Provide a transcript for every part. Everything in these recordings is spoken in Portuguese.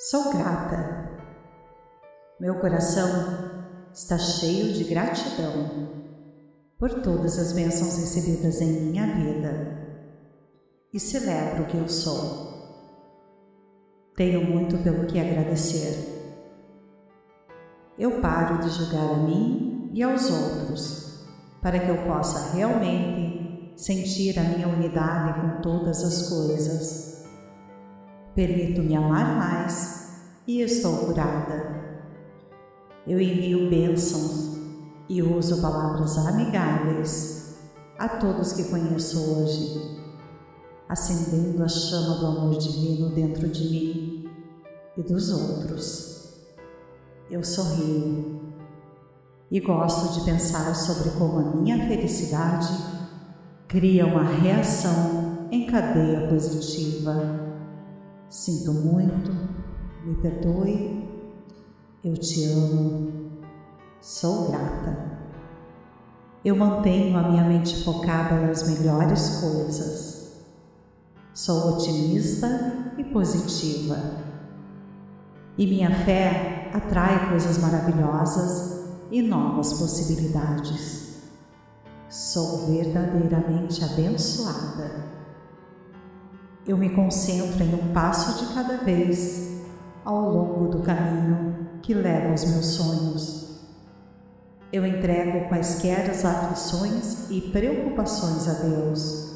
Sou grata. Meu coração está cheio de gratidão por todas as bênçãos recebidas em minha vida e celebro o que eu sou. Tenho muito pelo que agradecer. Eu paro de julgar a mim e aos outros para que eu possa realmente sentir a minha unidade com todas as coisas Permito-me amar mais e estou curada. Eu envio bênçãos e uso palavras amigáveis a todos que conheço hoje, acendendo a chama do amor divino dentro de mim e dos outros. Eu sorrio e gosto de pensar sobre como a minha felicidade cria uma reação em cadeia positiva Sinto muito, me perdoe, eu te amo, sou grata. Eu mantenho a minha mente focada nas melhores coisas. Sou otimista e positiva. E minha fé atrai coisas maravilhosas e novas possibilidades. Sou verdadeiramente abençoada eu me concentro em um passo de cada vez ao longo do caminho que leva aos meus sonhos. Eu entrego quaisquer as aflições e preocupações a Deus.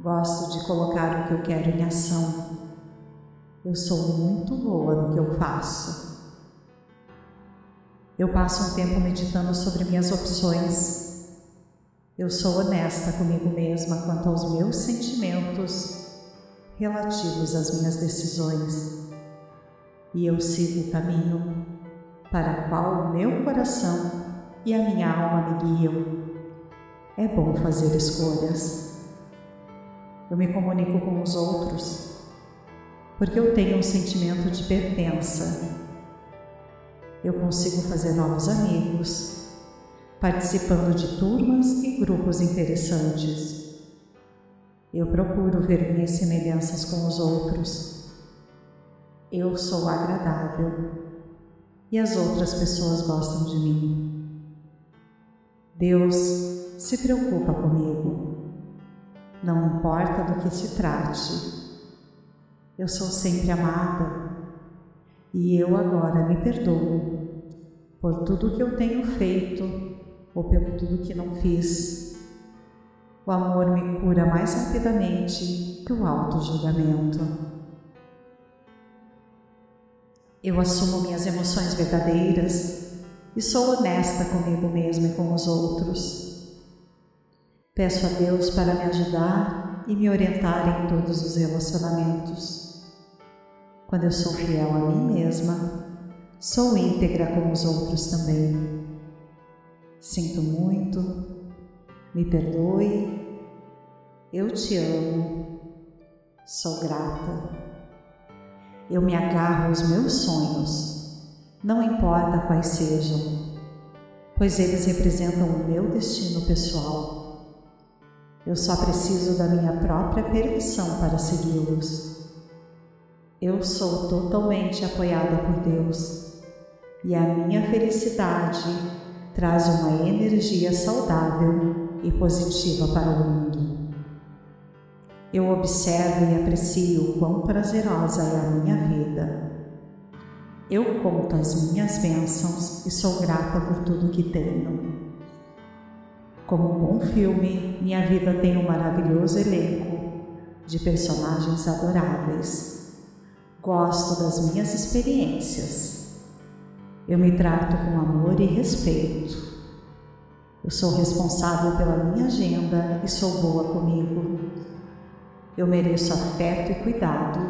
Gosto de colocar o que eu quero em ação. Eu sou muito boa no que eu faço. Eu passo um tempo meditando sobre minhas opções eu sou honesta comigo mesma quanto aos meus sentimentos relativos às minhas decisões e eu sigo o caminho para qual o meu coração e a minha alma me guiam. É bom fazer escolhas. Eu me comunico com os outros porque eu tenho um sentimento de pertença. Eu consigo fazer novos amigos participando de turmas e grupos interessantes. Eu procuro ver minhas semelhanças com os outros. Eu sou agradável e as outras pessoas gostam de mim. Deus se preocupa comigo. Não importa do que se trate. Eu sou sempre amada e eu agora me perdoo por tudo que eu tenho feito ou pelo tudo que não fiz. O amor me cura mais rapidamente que o auto-julgamento. Eu assumo minhas emoções verdadeiras e sou honesta comigo mesma e com os outros. Peço a Deus para me ajudar e me orientar em todos os relacionamentos. Quando eu sou fiel a mim mesma, sou íntegra com os outros também. Sinto muito, me perdoe, eu te amo, sou grata. Eu me agarro aos meus sonhos, não importa quais sejam, pois eles representam o meu destino pessoal. Eu só preciso da minha própria permissão para segui-los. Eu sou totalmente apoiada por Deus e a minha felicidade traz uma energia saudável e positiva para o mundo. Eu observo e aprecio quão prazerosa é a minha vida. Eu conto as minhas bênçãos e sou grata por tudo que tenho. Como um bom filme, minha vida tem um maravilhoso elenco de personagens adoráveis. Gosto das minhas experiências eu me trato com amor e respeito. Eu sou responsável pela minha agenda e sou boa comigo. Eu mereço afeto e cuidado.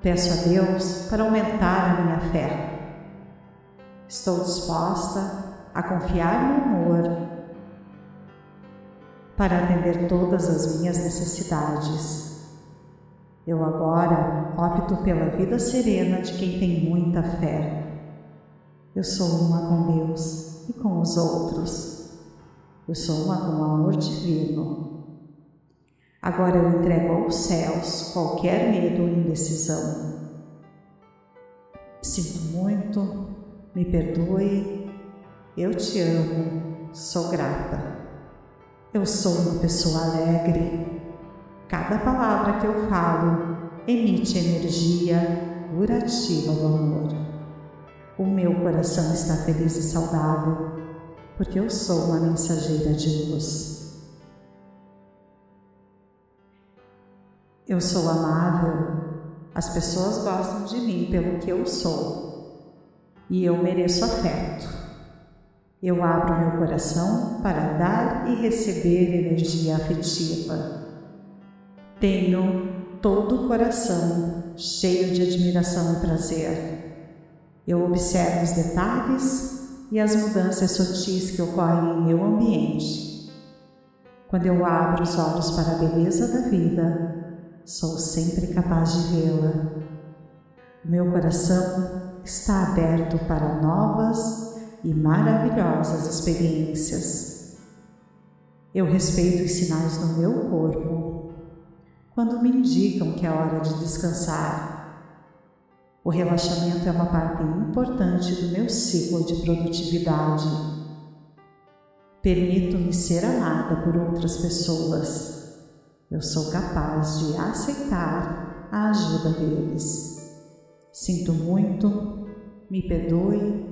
Peço a Deus para aumentar a minha fé. Estou disposta a confiar no amor para atender todas as minhas necessidades. Eu agora opto pela vida serena de quem tem muita fé. Eu sou uma com Deus e com os outros. Eu sou uma com o amor divino. Agora eu entrego aos céus qualquer medo ou indecisão. Sinto muito, me perdoe, eu te amo, sou grata. Eu sou uma pessoa alegre. Cada palavra que eu falo emite energia curativa do amor. O meu coração está feliz e saudável, porque eu sou uma mensageira de luz. Eu sou amável, as pessoas gostam de mim pelo que eu sou e eu mereço afeto. Eu abro meu coração para dar e receber energia afetiva. Tenho todo o coração cheio de admiração e prazer. Eu observo os detalhes e as mudanças sutis que ocorrem em meu ambiente. Quando eu abro os olhos para a beleza da vida, sou sempre capaz de vê-la. Meu coração está aberto para novas e maravilhosas experiências. Eu respeito os sinais do meu corpo quando me indicam que é hora de descansar. O relaxamento é uma parte importante do meu ciclo de produtividade. Permito-me ser amada por outras pessoas eu sou capaz de aceitar a ajuda deles. Sinto muito, me perdoe,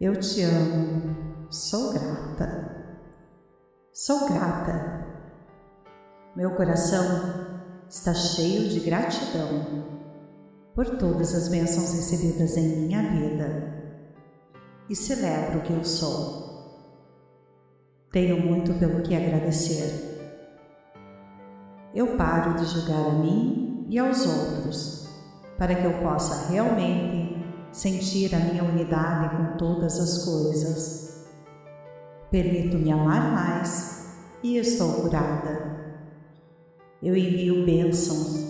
eu te amo, sou grata. Sou grata. Meu coração está cheio de gratidão por todas as bênçãos recebidas em minha vida e celebro o que eu sou. Tenho muito pelo que agradecer eu paro de julgar a mim e aos outros, para que eu possa realmente sentir a minha unidade com todas as coisas. Permito-me amar mais e estou curada. Eu envio bênçãos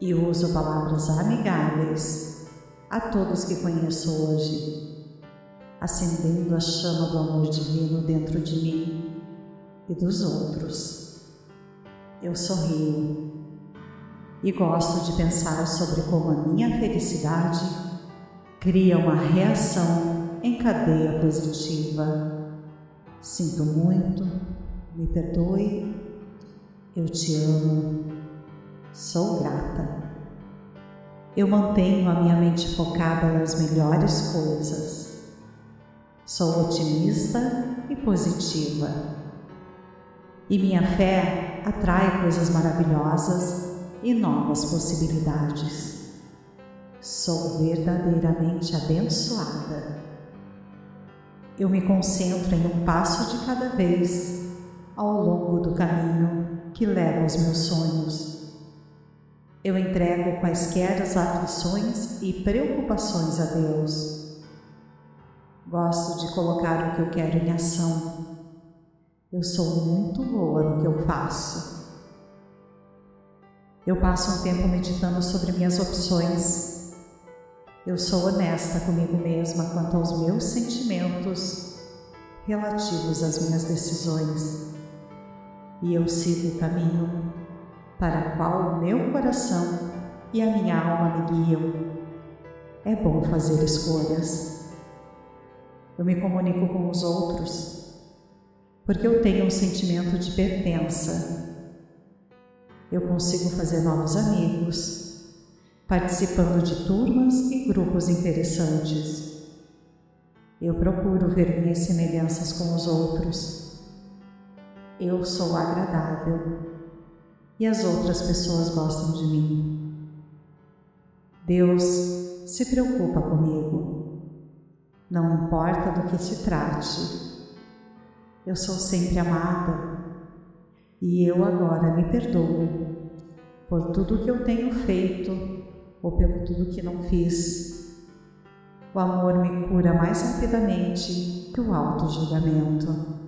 e uso palavras amigáveis a todos que conheço hoje, acendendo a chama do amor divino dentro de mim e dos outros eu sorrio e gosto de pensar sobre como a minha felicidade cria uma reação em cadeia positiva. Sinto muito, me perdoe, eu te amo, sou grata. Eu mantenho a minha mente focada nas melhores coisas. Sou otimista e positiva. E minha fé atrai coisas maravilhosas e novas possibilidades. Sou verdadeiramente abençoada. Eu me concentro em um passo de cada vez ao longo do caminho que leva aos meus sonhos. Eu entrego quaisquer as aflições e preocupações a Deus. Gosto de colocar o que eu quero em ação eu sou muito boa no que eu faço. Eu passo um tempo meditando sobre minhas opções. Eu sou honesta comigo mesma quanto aos meus sentimentos relativos às minhas decisões. E eu sigo o caminho para o qual o meu coração e a minha alma me guiam. É bom fazer escolhas. Eu me comunico com os outros porque eu tenho um sentimento de pertença. Eu consigo fazer novos amigos, participando de turmas e grupos interessantes. Eu procuro ver minhas semelhanças com os outros. Eu sou agradável e as outras pessoas gostam de mim. Deus se preocupa comigo. Não importa do que se trate, eu sou sempre amada e eu agora me perdoo por tudo que eu tenho feito ou pelo tudo que não fiz. O amor me cura mais rapidamente que o auto-julgamento.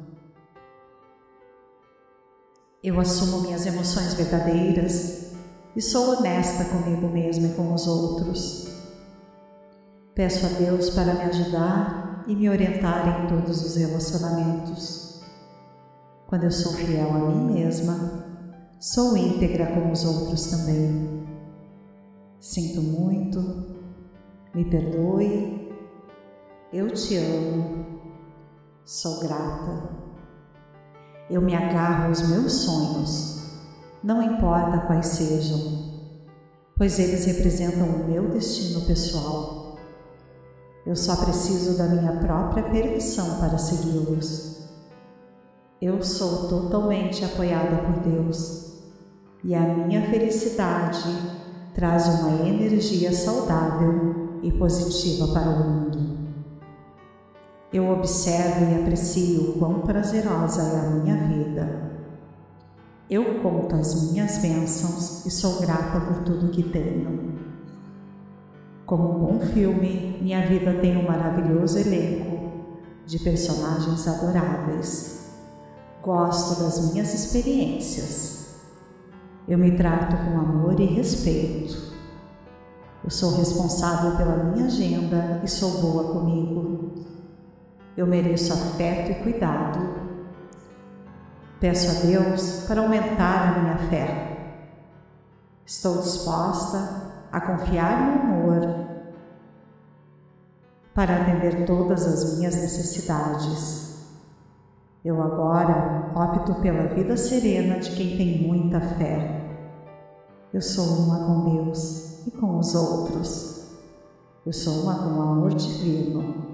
Eu assumo minhas emoções verdadeiras e sou honesta comigo mesma e com os outros. Peço a Deus para me ajudar e me orientar em todos os relacionamentos. Quando eu sou fiel a mim mesma, sou íntegra como os outros também. Sinto muito, me perdoe, eu te amo, sou grata. Eu me agarro aos meus sonhos, não importa quais sejam, pois eles representam o meu destino pessoal. Eu só preciso da minha própria permissão para segui-los. Eu sou totalmente apoiada por Deus e a minha felicidade traz uma energia saudável e positiva para o mundo. Eu observo e aprecio o quão prazerosa é a minha vida. Eu conto as minhas bênçãos e sou grata por tudo que tenho. Como um bom filme, minha vida tem um maravilhoso elenco de personagens adoráveis. Gosto das minhas experiências eu me trato com amor e respeito. Eu sou responsável pela minha agenda e sou boa comigo. Eu mereço afeto e cuidado. Peço a Deus para aumentar a minha fé. Estou disposta a confiar no amor para atender todas as minhas necessidades. Eu agora opto pela vida serena de quem tem muita fé. Eu sou uma com Deus e com os outros. Eu sou uma com o amor divino.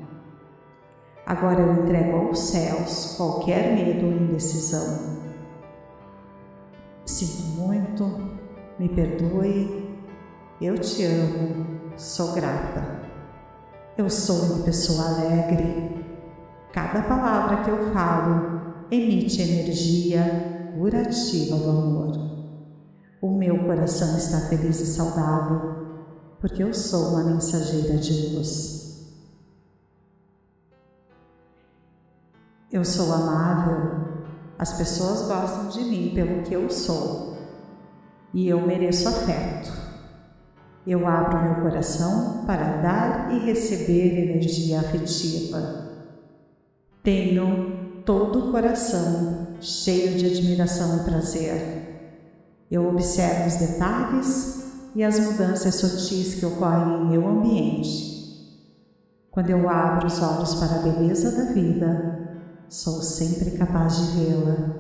Agora eu entrego aos céus qualquer medo ou indecisão. Sinto muito, me perdoe, eu te amo, sou grata. Eu sou uma pessoa alegre, Cada palavra que eu falo emite energia curativa do amor. O meu coração está feliz e saudável, porque eu sou uma mensageira de luz. Eu sou amável, as pessoas gostam de mim pelo que eu sou e eu mereço afeto. Eu abro meu coração para dar e receber energia afetiva. Tenho todo o coração cheio de admiração e prazer. Eu observo os detalhes e as mudanças sutis que ocorrem em meu ambiente. Quando eu abro os olhos para a beleza da vida, sou sempre capaz de vê-la.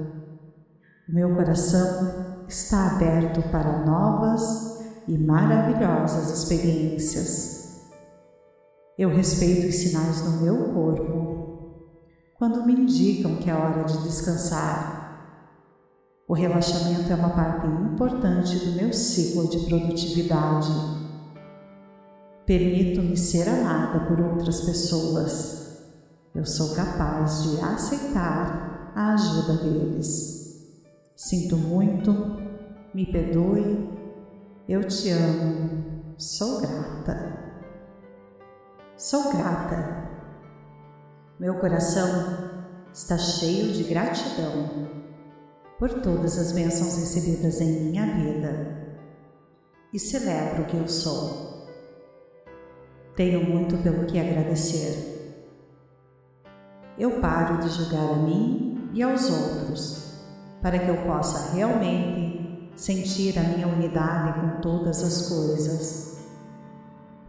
Meu coração está aberto para novas e maravilhosas experiências. Eu respeito os sinais do meu corpo quando me indicam que é hora de descansar. O relaxamento é uma parte importante do meu ciclo de produtividade. Permito-me ser amada por outras pessoas. Eu sou capaz de aceitar a ajuda deles. Sinto muito, me perdoe, eu te amo, sou grata. Sou grata meu coração está cheio de gratidão por todas as bênçãos recebidas em minha vida e celebro o que eu sou. Tenho muito pelo que agradecer. Eu paro de julgar a mim e aos outros para que eu possa realmente sentir a minha unidade com todas as coisas.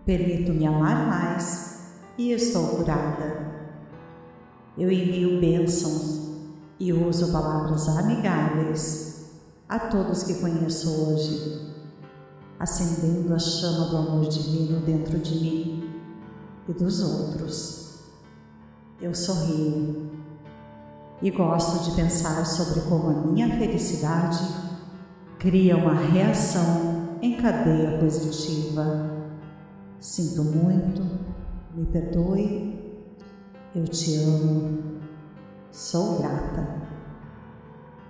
Permito-me amar mais e estou curada. Eu envio bênçãos e uso palavras amigáveis a todos que conheço hoje, acendendo a chama do amor divino dentro de mim e dos outros. Eu sorrio e gosto de pensar sobre como a minha felicidade cria uma reação em cadeia positiva. Sinto muito, me perdoe eu te amo, sou grata.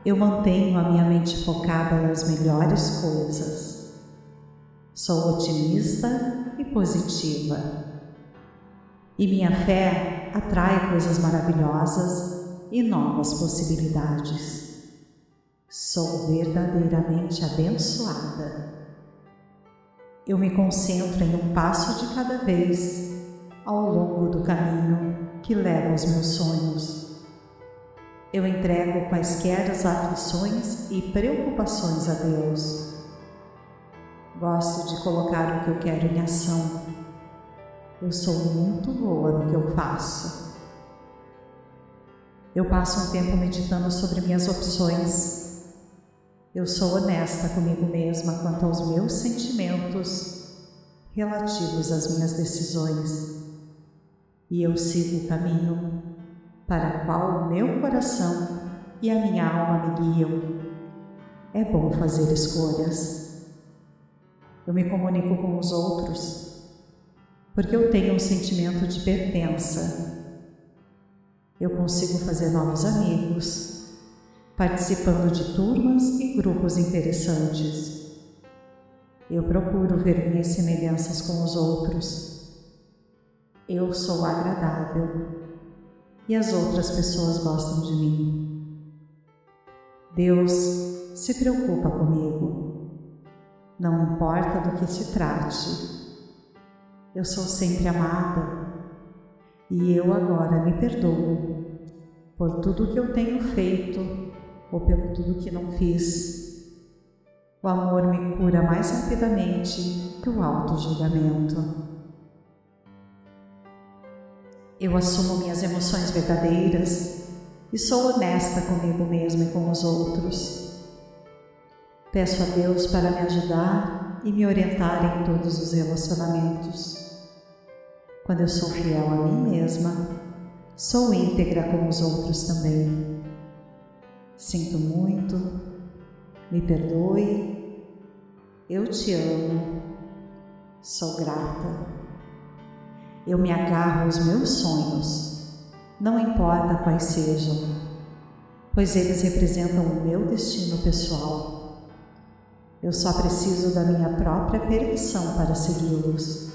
Eu mantenho a minha mente focada nas melhores coisas. Sou otimista e positiva. E minha fé atrai coisas maravilhosas e novas possibilidades. Sou verdadeiramente abençoada. Eu me concentro em um passo de cada vez ao longo do caminho que leva aos meus sonhos. Eu entrego quaisquer as aflições e preocupações a Deus. Gosto de colocar o que eu quero em ação. Eu sou muito boa no que eu faço. Eu passo um tempo meditando sobre minhas opções. Eu sou honesta comigo mesma quanto aos meus sentimentos relativos às minhas decisões. E eu sigo o caminho para o qual o meu coração e a minha alma me guiam. É bom fazer escolhas. Eu me comunico com os outros porque eu tenho um sentimento de pertença. Eu consigo fazer novos amigos, participando de turmas e grupos interessantes. Eu procuro ver minhas semelhanças com os outros. Eu sou agradável e as outras pessoas gostam de mim. Deus se preocupa comigo não importa do que se trate. Eu sou sempre amada e eu agora me perdoo por tudo que eu tenho feito ou pelo tudo que não fiz. O amor me cura mais rapidamente que o auto-julgamento. Eu assumo minhas emoções verdadeiras e sou honesta comigo mesma e com os outros. Peço a Deus para me ajudar e me orientar em todos os relacionamentos. Quando eu sou fiel a mim mesma, sou íntegra com os outros também. Sinto muito, me perdoe, eu te amo, sou grata. Eu me agarro aos meus sonhos, não importa quais sejam, pois eles representam o meu destino pessoal eu só preciso da minha própria permissão para segui-los.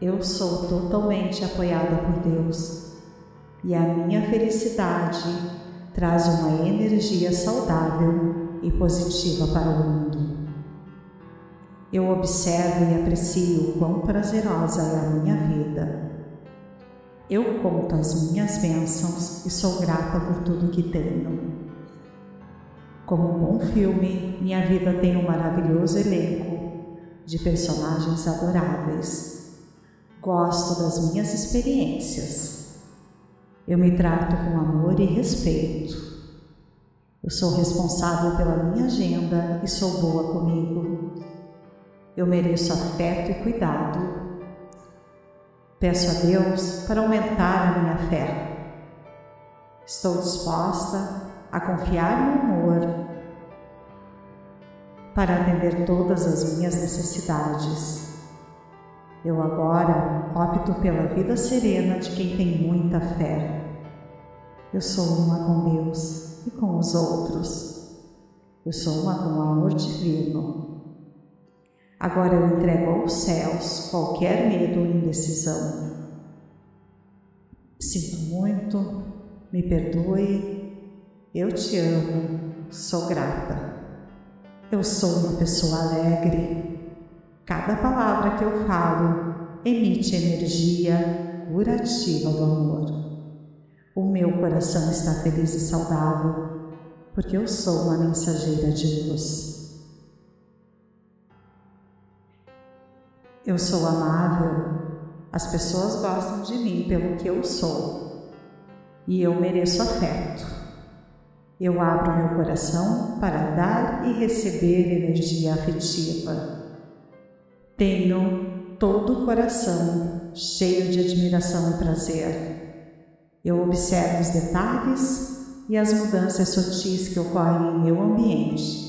Eu sou totalmente apoiada por Deus e a minha felicidade traz uma energia saudável e positiva para o mundo. Eu observo e aprecio o quão prazerosa é a minha vida. Eu conto as minhas bênçãos e sou grata por tudo que tenho. Como um bom filme, minha vida tem um maravilhoso elenco de personagens adoráveis. Gosto das minhas experiências. Eu me trato com amor e respeito. Eu sou responsável pela minha agenda e sou boa comigo. Eu mereço afeto e cuidado. Peço a Deus para aumentar a minha fé. Estou disposta a confiar no amor para atender todas as minhas necessidades. Eu agora opto pela vida serena de quem tem muita fé. Eu sou uma com Deus e com os outros. Eu sou uma com o amor divino. Agora eu entrego aos céus qualquer medo ou indecisão. Sinto muito, me perdoe eu te amo, sou grata. Eu sou uma pessoa alegre. Cada palavra que eu falo emite energia curativa do amor. O meu coração está feliz e saudável, porque eu sou uma mensageira de luz. Eu sou amável, as pessoas gostam de mim pelo que eu sou, e eu mereço afeto. Eu abro meu coração para dar e receber energia afetiva. Tenho todo o coração cheio de admiração e prazer. Eu observo os detalhes e as mudanças sutis que ocorrem em meu ambiente.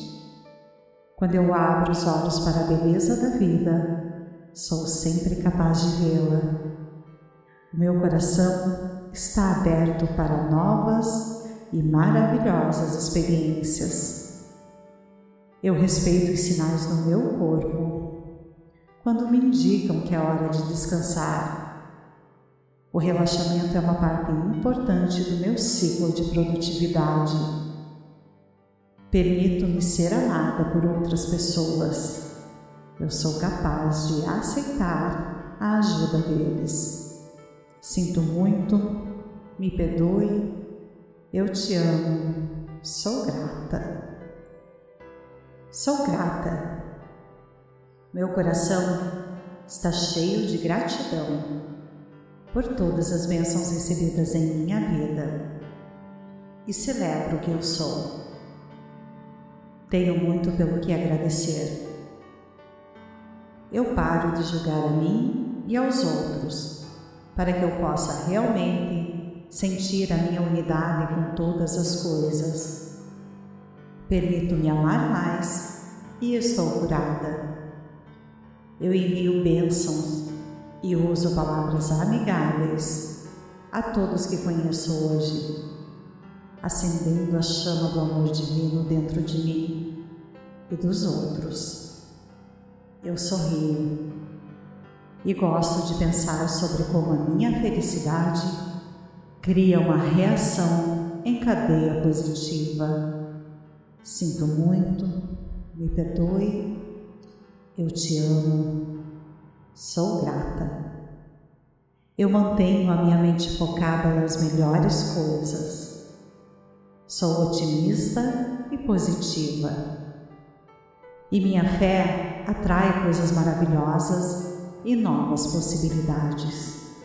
Quando eu abro os olhos para a beleza da vida, sou sempre capaz de vê-la. Meu coração está aberto para novas e maravilhosas experiências. Eu respeito os sinais no meu corpo quando me indicam que é hora de descansar. O relaxamento é uma parte importante do meu ciclo de produtividade. Permito-me ser amada por outras pessoas. Eu sou capaz de aceitar a ajuda deles. Sinto muito, me perdoe Eu te amo, sou grata. Sou grata. Meu coração está cheio de gratidão por todas as bênçãos recebidas em minha vida e celebro o que eu sou. Tenho muito pelo que agradecer. Eu paro de julgar a mim e aos outros para que eu possa realmente sentir a minha unidade com todas as coisas. Permito-me amar mais e estou curada. Eu envio bênçãos e uso palavras amigáveis a todos que conheço hoje, acendendo a chama do amor divino dentro de mim e dos outros. Eu sorrio e gosto de pensar sobre como a minha felicidade cria uma reação em cadeia positiva. Sinto muito, me perdoe, eu te amo, sou grata. Eu mantenho a minha mente focada nas melhores coisas. Sou otimista e positiva. E minha fé atrai coisas maravilhosas e novas possibilidades.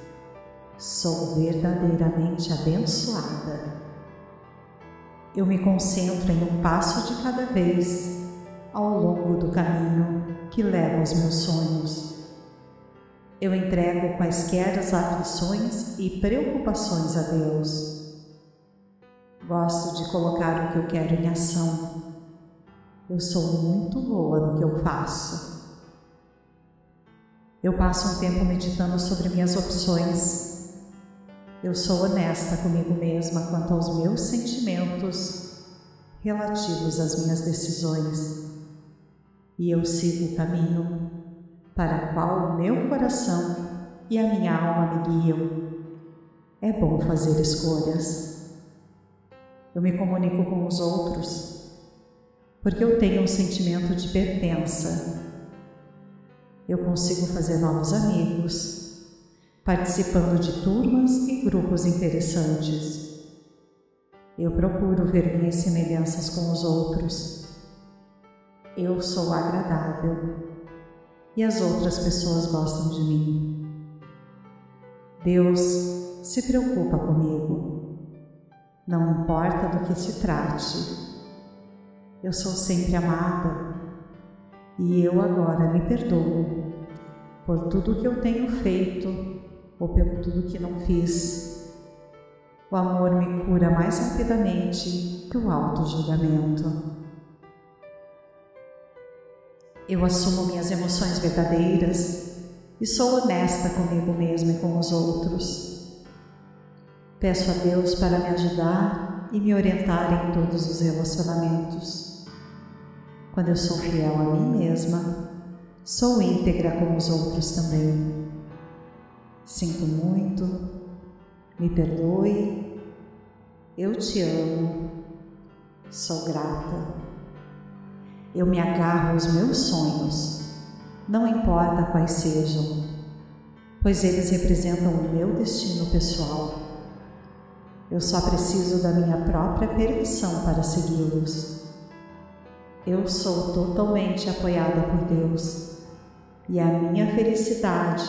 Sou verdadeiramente abençoada. Eu me concentro em um passo de cada vez ao longo do caminho que leva aos meus sonhos. Eu entrego quaisquer as aflições e preocupações a Deus. Gosto de colocar o que eu quero em ação. Eu sou muito boa no que eu faço. Eu passo um tempo meditando sobre minhas opções. Eu sou honesta comigo mesma quanto aos meus sentimentos relativos às minhas decisões. E eu sigo o caminho para qual o meu coração e a minha alma me guiam. É bom fazer escolhas. Eu me comunico com os outros porque eu tenho um sentimento de pertença eu consigo fazer novos amigos, participando de turmas e grupos interessantes. Eu procuro ver minhas semelhanças com os outros. Eu sou agradável e as outras pessoas gostam de mim. Deus se preocupa comigo, não importa do que se trate. Eu sou sempre amada e eu agora me perdoo por tudo que eu tenho feito ou pelo tudo que não fiz. O amor me cura mais rapidamente que o auto-julgamento. Eu assumo minhas emoções verdadeiras e sou honesta comigo mesma e com os outros. Peço a Deus para me ajudar e me orientar em todos os relacionamentos. Quando eu sou fiel a mim mesma, sou íntegra com os outros também. Sinto muito, me perdoe, eu te amo, sou grata. Eu me agarro aos meus sonhos, não importa quais sejam, pois eles representam o meu destino pessoal. Eu só preciso da minha própria permissão para segui-los. Eu sou totalmente apoiada por Deus e a minha felicidade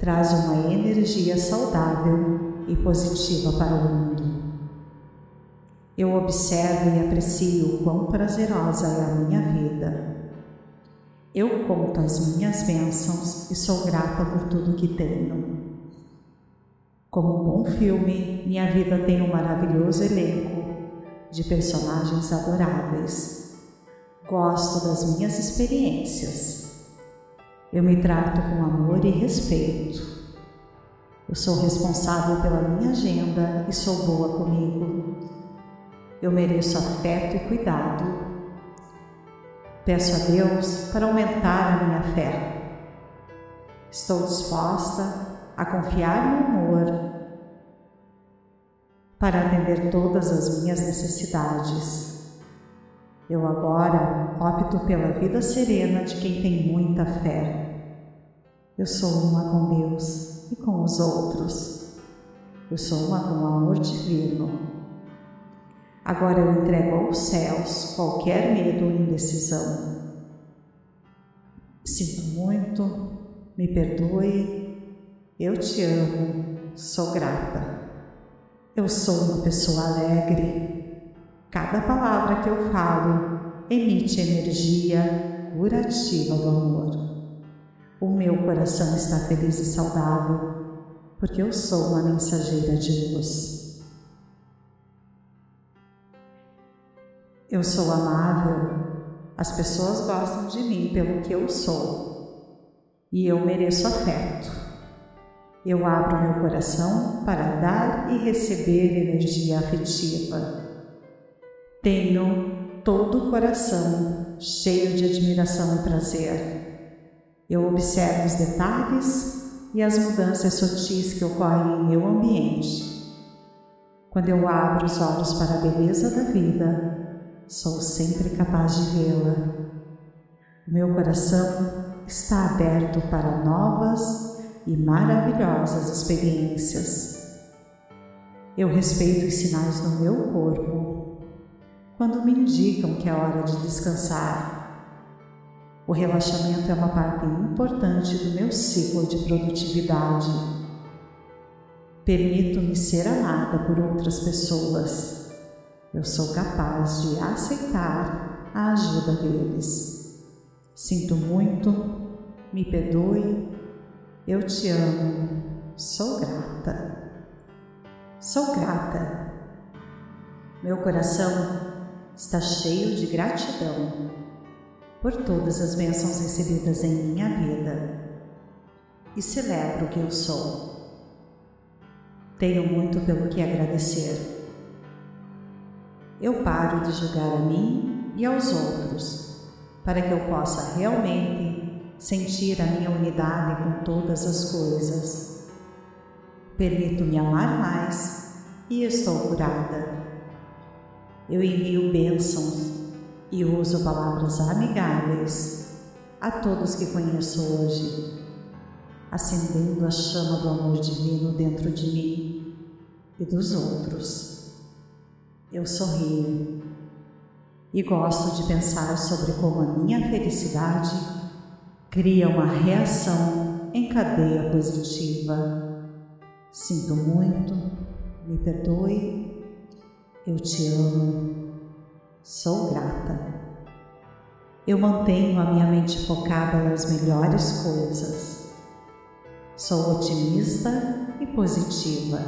traz uma energia saudável e positiva para o mundo. Eu observo e aprecio o quão prazerosa é a minha vida. Eu conto as minhas bênçãos e sou grata por tudo que tenho. Como um bom filme, minha vida tem um maravilhoso elenco de personagens adoráveis Gosto das minhas experiências. Eu me trato com amor e respeito. Eu sou responsável pela minha agenda e sou boa comigo. Eu mereço afeto e cuidado. Peço a Deus para aumentar a minha fé. Estou disposta a confiar no amor para atender todas as minhas necessidades. Eu agora opto pela vida serena de quem tem muita fé. Eu sou uma com Deus e com os outros. Eu sou uma com o amor divino. Agora eu entrego aos céus qualquer medo ou indecisão. Sinto muito, me perdoe, eu te amo, sou grata. Eu sou uma pessoa alegre. Cada palavra que eu falo emite energia curativa do amor. O meu coração está feliz e saudável, porque eu sou uma mensageira de luz. Eu sou amável, as pessoas gostam de mim pelo que eu sou e eu mereço afeto. Eu abro meu coração para dar e receber energia afetiva. Tenho todo o coração cheio de admiração e prazer. Eu observo os detalhes e as mudanças sutis que ocorrem em meu ambiente. Quando eu abro os olhos para a beleza da vida, sou sempre capaz de vê-la. Meu coração está aberto para novas e maravilhosas experiências. Eu respeito os sinais do meu corpo quando me indicam que é hora de descansar. O relaxamento é uma parte importante do meu ciclo de produtividade. Permito-me ser amada por outras pessoas eu sou capaz de aceitar a ajuda deles. Sinto muito, me perdoe, eu te amo, sou grata. Sou grata. Meu coração está cheio de gratidão por todas as bênçãos recebidas em minha vida e celebro o que eu sou. Tenho muito pelo que agradecer eu paro de julgar a mim e aos outros, para que eu possa realmente sentir a minha unidade com todas as coisas. Permito-me amar mais e estou curada. Eu envio bênçãos e uso palavras amigáveis a todos que conheço hoje, acendendo a chama do amor divino dentro de mim e dos outros eu sorrio e gosto de pensar sobre como a minha felicidade cria uma reação em cadeia positiva. Sinto muito, me perdoe, eu te amo, sou grata. Eu mantenho a minha mente focada nas melhores coisas. Sou otimista e positiva.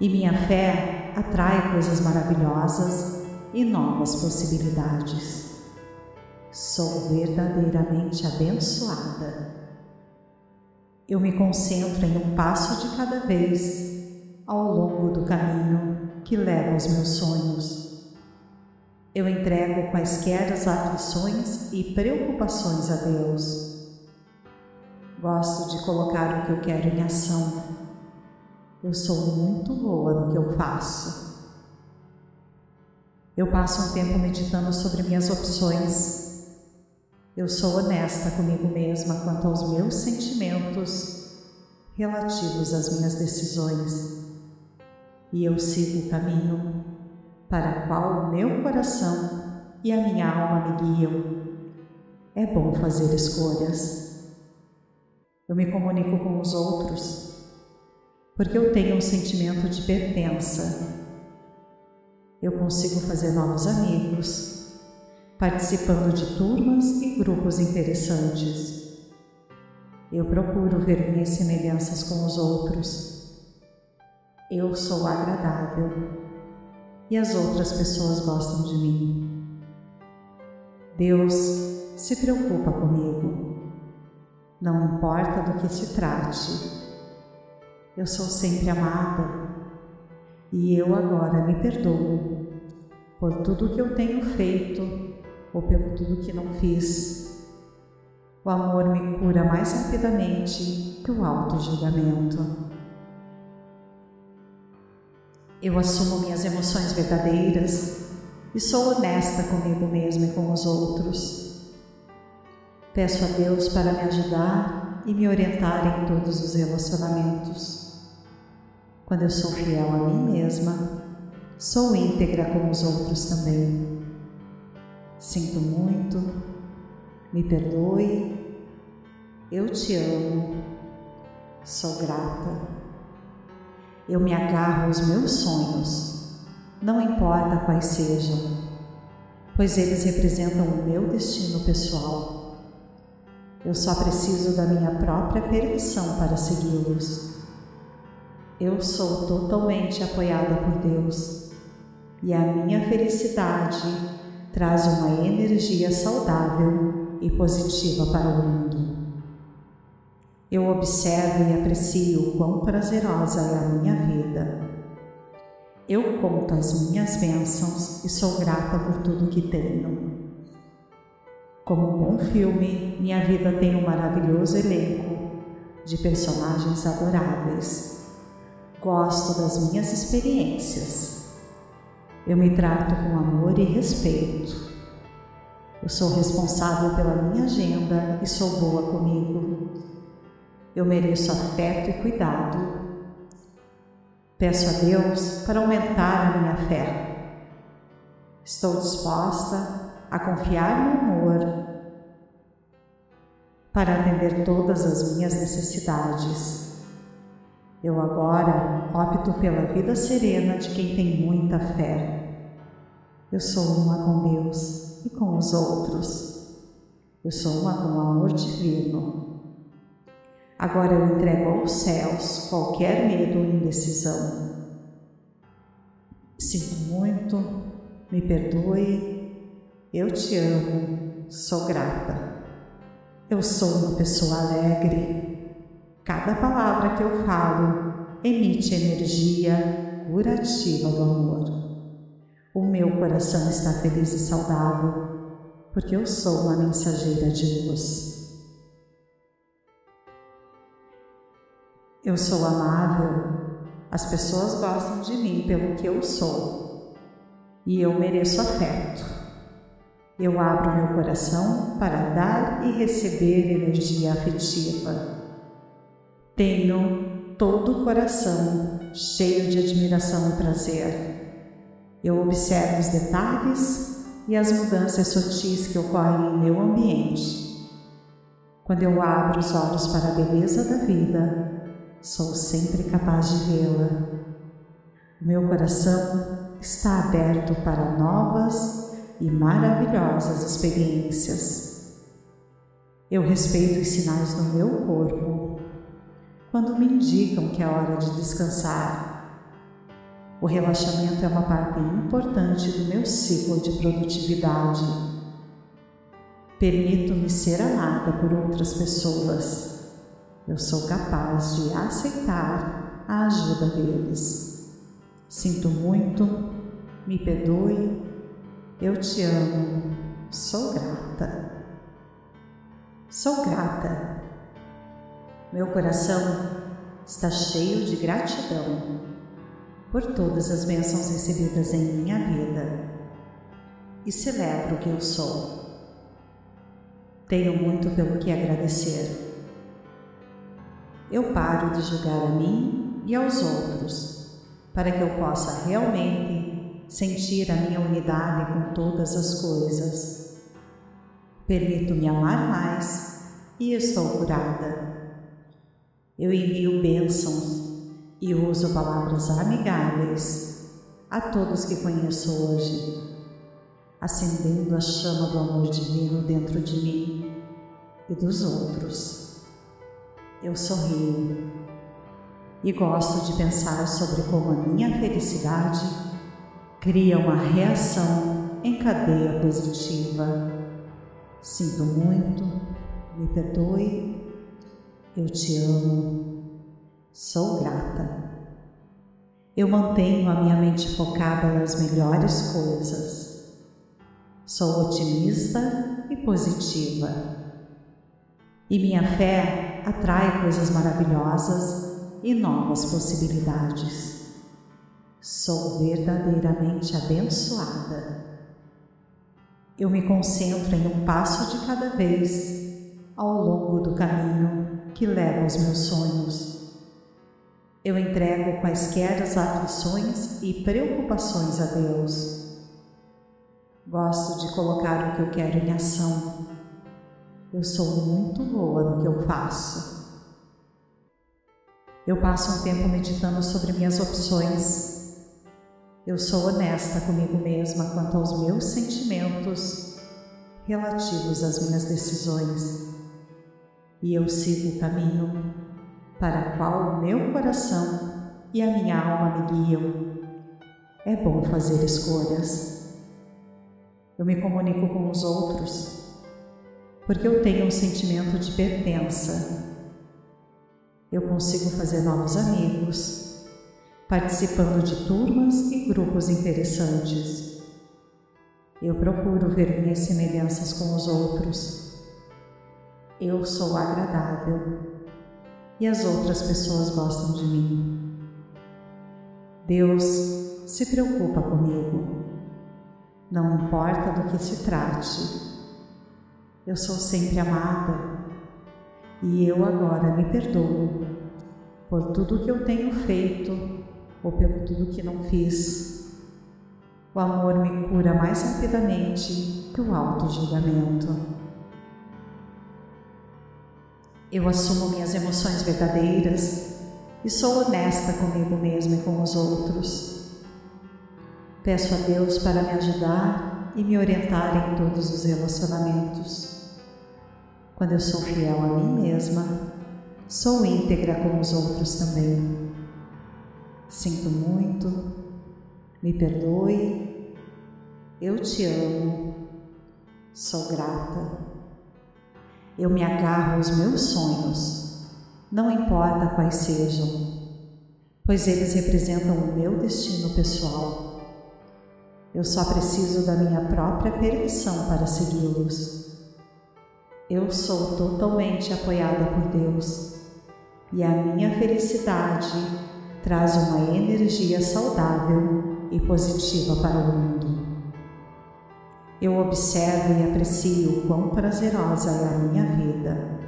E minha fé atrai coisas maravilhosas e novas possibilidades. Sou verdadeiramente abençoada. Eu me concentro em um passo de cada vez ao longo do caminho que leva aos meus sonhos. Eu entrego quaisquer as aflições e preocupações a Deus. Gosto de colocar o que eu quero em ação eu sou muito boa no que eu faço. Eu passo um tempo meditando sobre minhas opções. Eu sou honesta comigo mesma quanto aos meus sentimentos relativos às minhas decisões. E eu sigo o caminho para qual o meu coração e a minha alma me guiam. É bom fazer escolhas. Eu me comunico com os outros porque eu tenho um sentimento de pertença. Eu consigo fazer novos amigos, participando de turmas e grupos interessantes. Eu procuro ver minhas semelhanças com os outros. Eu sou agradável e as outras pessoas gostam de mim. Deus se preocupa comigo. Não importa do que se trate, eu sou sempre amada e eu agora me perdoo por tudo que eu tenho feito ou por tudo que não fiz. O amor me cura mais rapidamente que o auto-julgamento. Eu assumo minhas emoções verdadeiras e sou honesta comigo mesma e com os outros. Peço a Deus para me ajudar e me orientar em todos os relacionamentos. Quando eu sou fiel a mim mesma, Sou íntegra como os outros também. Sinto muito, me perdoe, eu te amo, sou grata. Eu me agarro aos meus sonhos, não importa quais sejam, pois eles representam o meu destino pessoal. Eu só preciso da minha própria permissão para segui-los. Eu sou totalmente apoiada por Deus e a minha felicidade traz uma energia saudável e positiva para o mundo. Eu observo e aprecio quão prazerosa é a minha vida. Eu conto as minhas bênçãos e sou grata por tudo que tenho. Como um bom filme, minha vida tem um maravilhoso elenco de personagens adoráveis. Gosto das minhas experiências. Eu me trato com amor e respeito. Eu sou responsável pela minha agenda e sou boa comigo. Eu mereço afeto e cuidado. Peço a Deus para aumentar a minha fé. Estou disposta a confiar no amor para atender todas as minhas necessidades. Eu agora opto pela vida serena de quem tem muita fé. Eu sou uma com Deus e com os outros. Eu sou uma com o amor divino. Agora eu entrego aos céus qualquer medo ou indecisão. Sinto muito, me perdoe, eu te amo, sou grata. Eu sou uma pessoa alegre. Cada palavra que eu falo emite energia curativa do amor. O meu coração está feliz e saudável, porque eu sou uma mensageira de luz. Eu sou amável, as pessoas gostam de mim pelo que eu sou e eu mereço afeto. Eu abro meu coração para dar e receber energia afetiva. Tenho todo o coração cheio de admiração e prazer. Eu observo os detalhes e as mudanças sutis que ocorrem em meu ambiente. Quando eu abro os olhos para a beleza da vida, sou sempre capaz de vê-la. Meu coração está aberto para novas e maravilhosas experiências. Eu respeito os sinais no meu corpo quando me indicam que é hora de descansar. O relaxamento é uma parte importante do meu ciclo de produtividade. Permito-me ser amada por outras pessoas eu sou capaz de aceitar a ajuda deles. Sinto muito, me perdoe, eu te amo, sou grata. Sou grata. Meu coração está cheio de gratidão por todas as bênçãos recebidas em minha vida e celebro o que eu sou. Tenho muito pelo que agradecer eu paro de julgar a mim e aos outros, para que eu possa realmente sentir a minha unidade com todas as coisas. Permito-me amar mais e estou curada. Eu envio bênçãos e uso palavras amigáveis a todos que conheço hoje, acendendo a chama do amor divino dentro de mim e dos outros eu sorrio e gosto de pensar sobre como a minha felicidade cria uma reação em cadeia positiva. Sinto muito, me perdoe, eu te amo, sou grata. Eu mantenho a minha mente focada nas melhores coisas. Sou otimista e positiva. E minha fé atrai coisas maravilhosas e novas possibilidades. Sou verdadeiramente abençoada. Eu me concentro em um passo de cada vez ao longo do caminho que leva aos meus sonhos. Eu entrego quaisquer as aflições e preocupações a Deus. Gosto de colocar o que eu quero em ação. Eu sou muito boa no que eu faço. Eu passo um tempo meditando sobre minhas opções. Eu sou honesta comigo mesma quanto aos meus sentimentos relativos às minhas decisões. E eu sigo o caminho para qual o meu coração e a minha alma me guiam. É bom fazer escolhas. Eu me comunico com os outros porque eu tenho um sentimento de pertença eu consigo fazer novos amigos, participando de turmas e grupos interessantes. Eu procuro ver minhas semelhanças com os outros. Eu sou agradável e as outras pessoas gostam de mim. Deus se preocupa comigo. Não importa do que se trate. Eu sou sempre amada e eu agora me perdoo por tudo que eu tenho feito ou por tudo que não fiz. O amor me cura mais rapidamente que o auto-julgamento. Eu assumo minhas emoções verdadeiras e sou honesta comigo mesma e com os outros. Peço a Deus para me ajudar e me orientar em todos os relacionamentos. Quando eu sou fiel a mim mesma, sou íntegra com os outros também. Sinto muito, me perdoe, eu te amo, sou grata. Eu me agarro aos meus sonhos, não importa quais sejam, pois eles representam o meu destino pessoal. Eu só preciso da minha própria permissão para segui-los. Eu sou totalmente apoiada por Deus e a minha felicidade traz uma energia saudável e positiva para o mundo. Eu observo e aprecio quão prazerosa é a minha vida.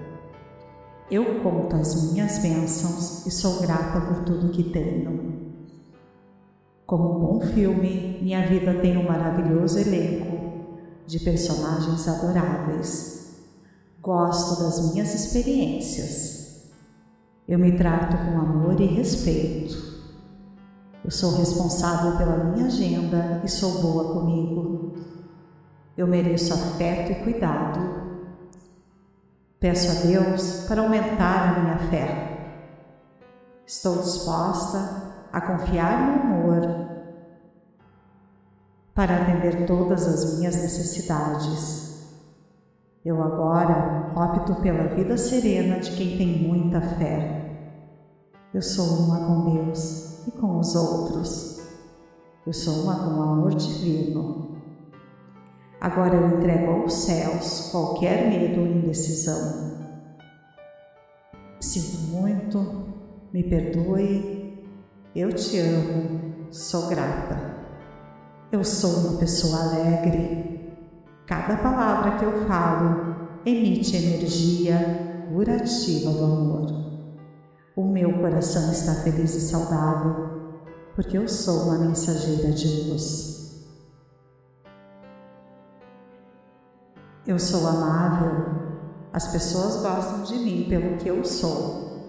Eu conto as minhas bênçãos e sou grata por tudo que tenho. Como um bom filme, minha vida tem um maravilhoso elenco de personagens adoráveis Gosto das minhas experiências. Eu me trato com amor e respeito. Eu sou responsável pela minha agenda e sou boa comigo. Eu mereço afeto e cuidado. Peço a Deus para aumentar a minha fé. Estou disposta a confiar no amor para atender todas as minhas necessidades. Eu agora opto pela vida serena de quem tem muita fé. Eu sou uma com Deus e com os outros. Eu sou uma com o amor divino. Agora eu entrego aos céus qualquer medo ou indecisão. Sinto muito, me perdoe, eu te amo, sou grata. Eu sou uma pessoa alegre, Cada palavra que eu falo emite energia curativa do amor. O meu coração está feliz e saudável, porque eu sou uma mensageira de luz. Eu sou amável, as pessoas gostam de mim pelo que eu sou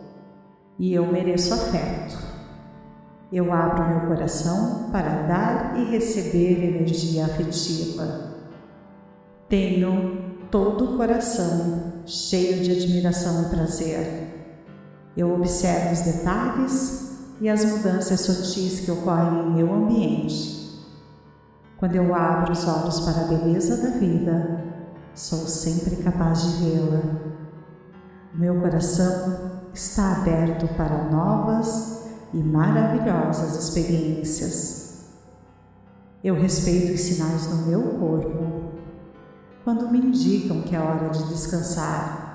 e eu mereço afeto. Eu abro meu coração para dar e receber energia afetiva. Tenho todo o coração cheio de admiração e prazer. Eu observo os detalhes e as mudanças sutis que ocorrem em meu ambiente. Quando eu abro os olhos para a beleza da vida, sou sempre capaz de vê-la. Meu coração está aberto para novas e maravilhosas experiências. Eu respeito os sinais no meu corpo quando me indicam que é hora de descansar.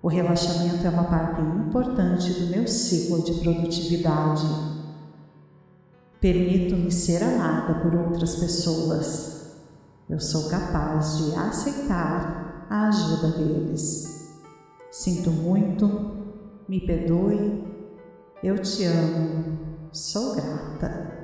O relaxamento é uma parte importante do meu ciclo de produtividade. Permito-me ser amada por outras pessoas. Eu sou capaz de aceitar a ajuda deles. Sinto muito, me perdoe, Eu te amo, sou grata.